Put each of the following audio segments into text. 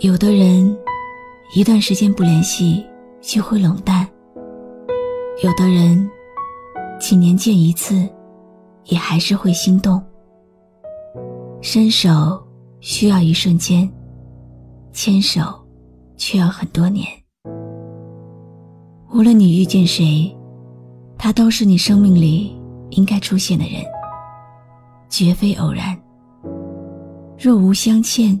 有的人一段时间不联系就会冷淡，有的人几年见一次也还是会心动。伸手需要一瞬间，牵手却要很多年。无论你遇见谁，他都是你生命里应该出现的人，绝非偶然。若无相欠。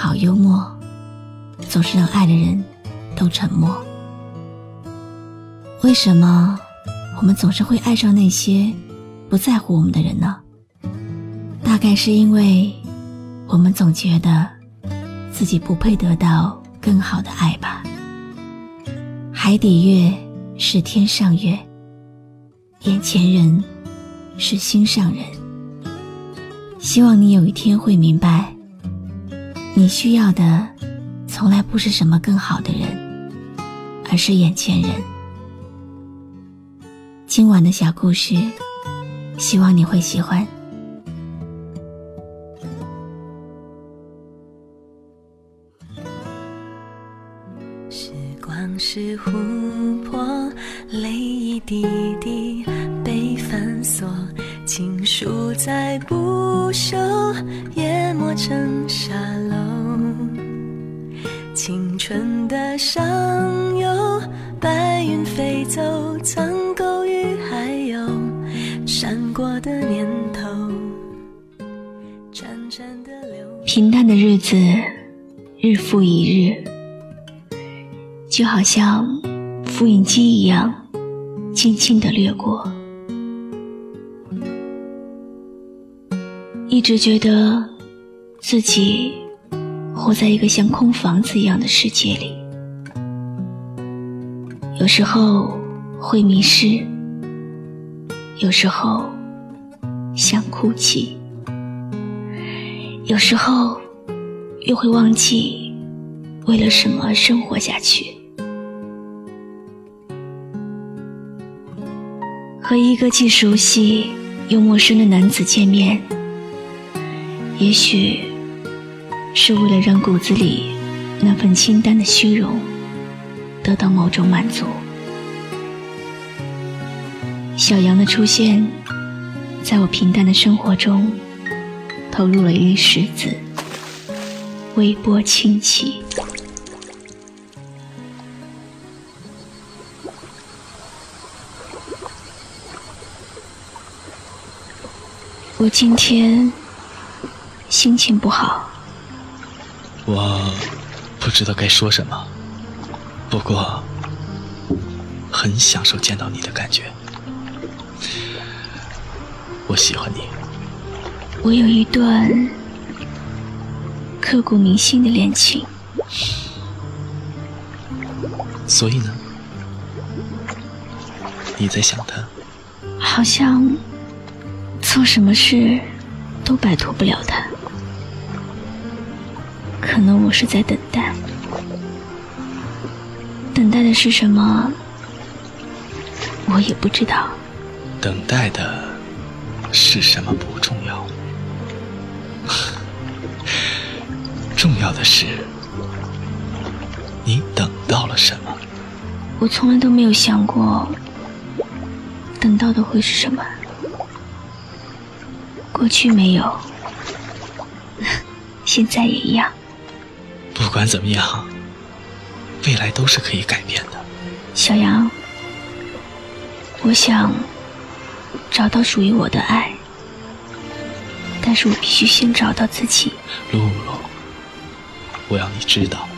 好幽默，总是让爱的人都沉默。为什么我们总是会爱上那些不在乎我们的人呢？大概是因为我们总觉得自己不配得到更好的爱吧。海底月是天上月，眼前人是心上人。希望你有一天会明白。你需要的，从来不是什么更好的人，而是眼前人。今晚的小故事，希望你会喜欢。时光是琥珀，泪一滴滴被反锁。情书再不朽，淹没成沙漏。青春的上游，白云飞走，苍狗与还有闪过的念头。平淡的日子，日复一日，就好像复印机一样，轻轻的掠过。一直觉得自己活在一个像空房子一样的世界里，有时候会迷失，有时候想哭泣，有时候又会忘记为了什么而生活下去。和一个既熟悉又陌生的男子见面。也许是为了让骨子里那份清淡的虚荣得到某种满足。小杨的出现，在我平淡的生活中投入了一粒石子，微波轻起。我今天。心情不好，我不知道该说什么，不过很享受见到你的感觉。我喜欢你。我有一段刻骨铭心的恋情，所以呢，你在想他？好像做什么事都摆脱不了他。可能我是在等待，等待的是什么，我也不知道。等待的是什么不重要，重要的是你等到了什么。我从来都没有想过，等到的会是什么。过去没有，现在也一样。不管怎么样，未来都是可以改变的。小杨，我想找到属于我的爱，但是我必须先找到自己。露露，我要你知道，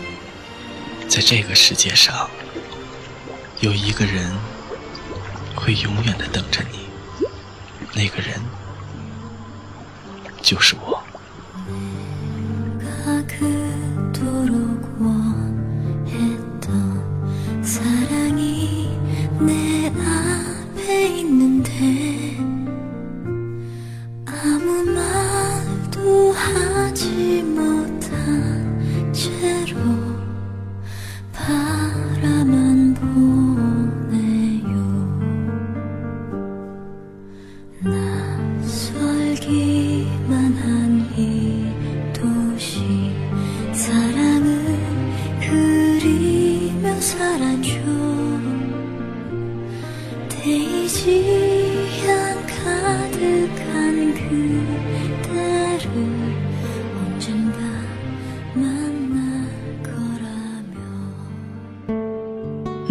在这个世界上，有一个人会永远的等着你，那个人就是我。 사랑이 내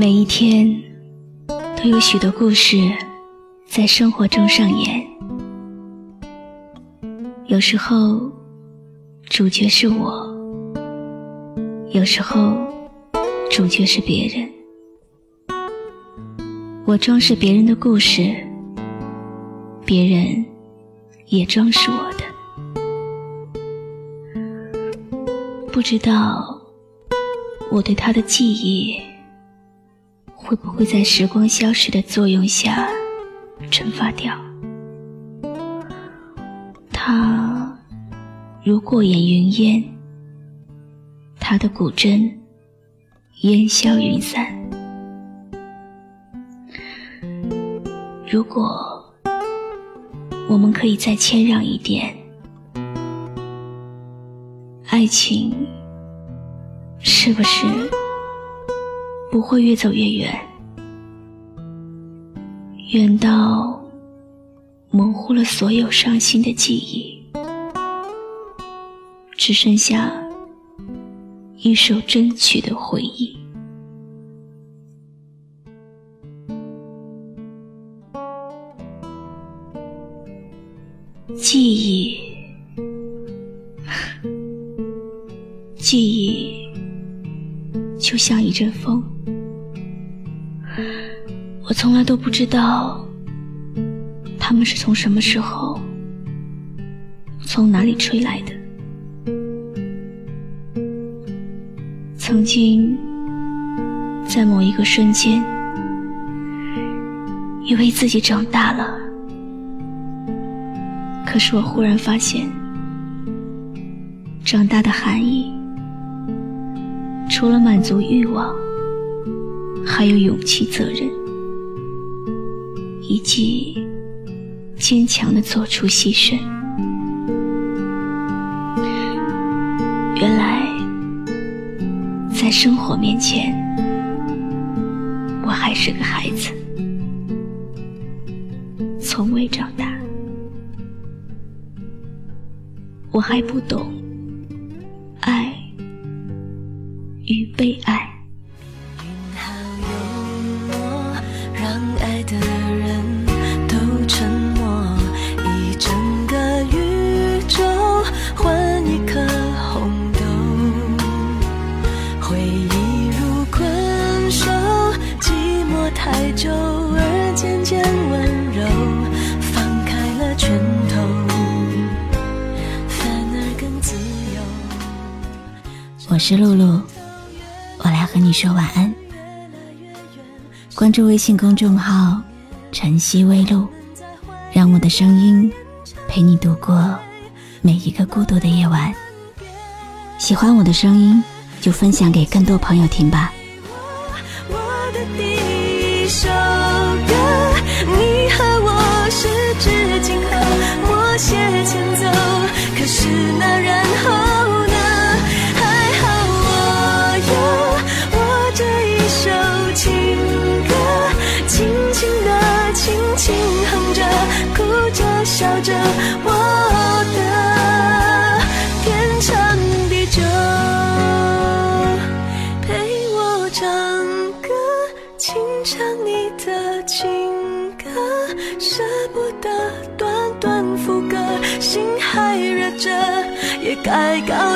每一天都有许多故事在生活中上演，有时候主角是我，有时候主角是别人。我装饰别人的故事，别人也装饰我的。不知道我对他的记忆。会不会在时光消逝的作用下蒸发掉？他如过眼云烟，他的古筝烟消云散。如果我们可以再谦让一点，爱情是不是？不会越走越远，远到模糊了所有伤心的记忆，只剩下一首真曲的回忆。记忆，记忆，就像一阵风。从来都不知道，他们是从什么时候、从哪里吹来的。曾经，在某一个瞬间，以为自己长大了，可是我忽然发现，长大的含义，除了满足欲望，还有勇气、责任。以及坚强的做出牺牲。原来，在生活面前，我还是个孩子，从未长大。我还不懂是露露，我来和你说晚安。关注微信公众号“晨曦微露”，让我的声音陪你度过每一个孤独的夜晚。喜欢我的声音，就分享给更多朋友听吧。舍不得短短副歌，心还热着，也该告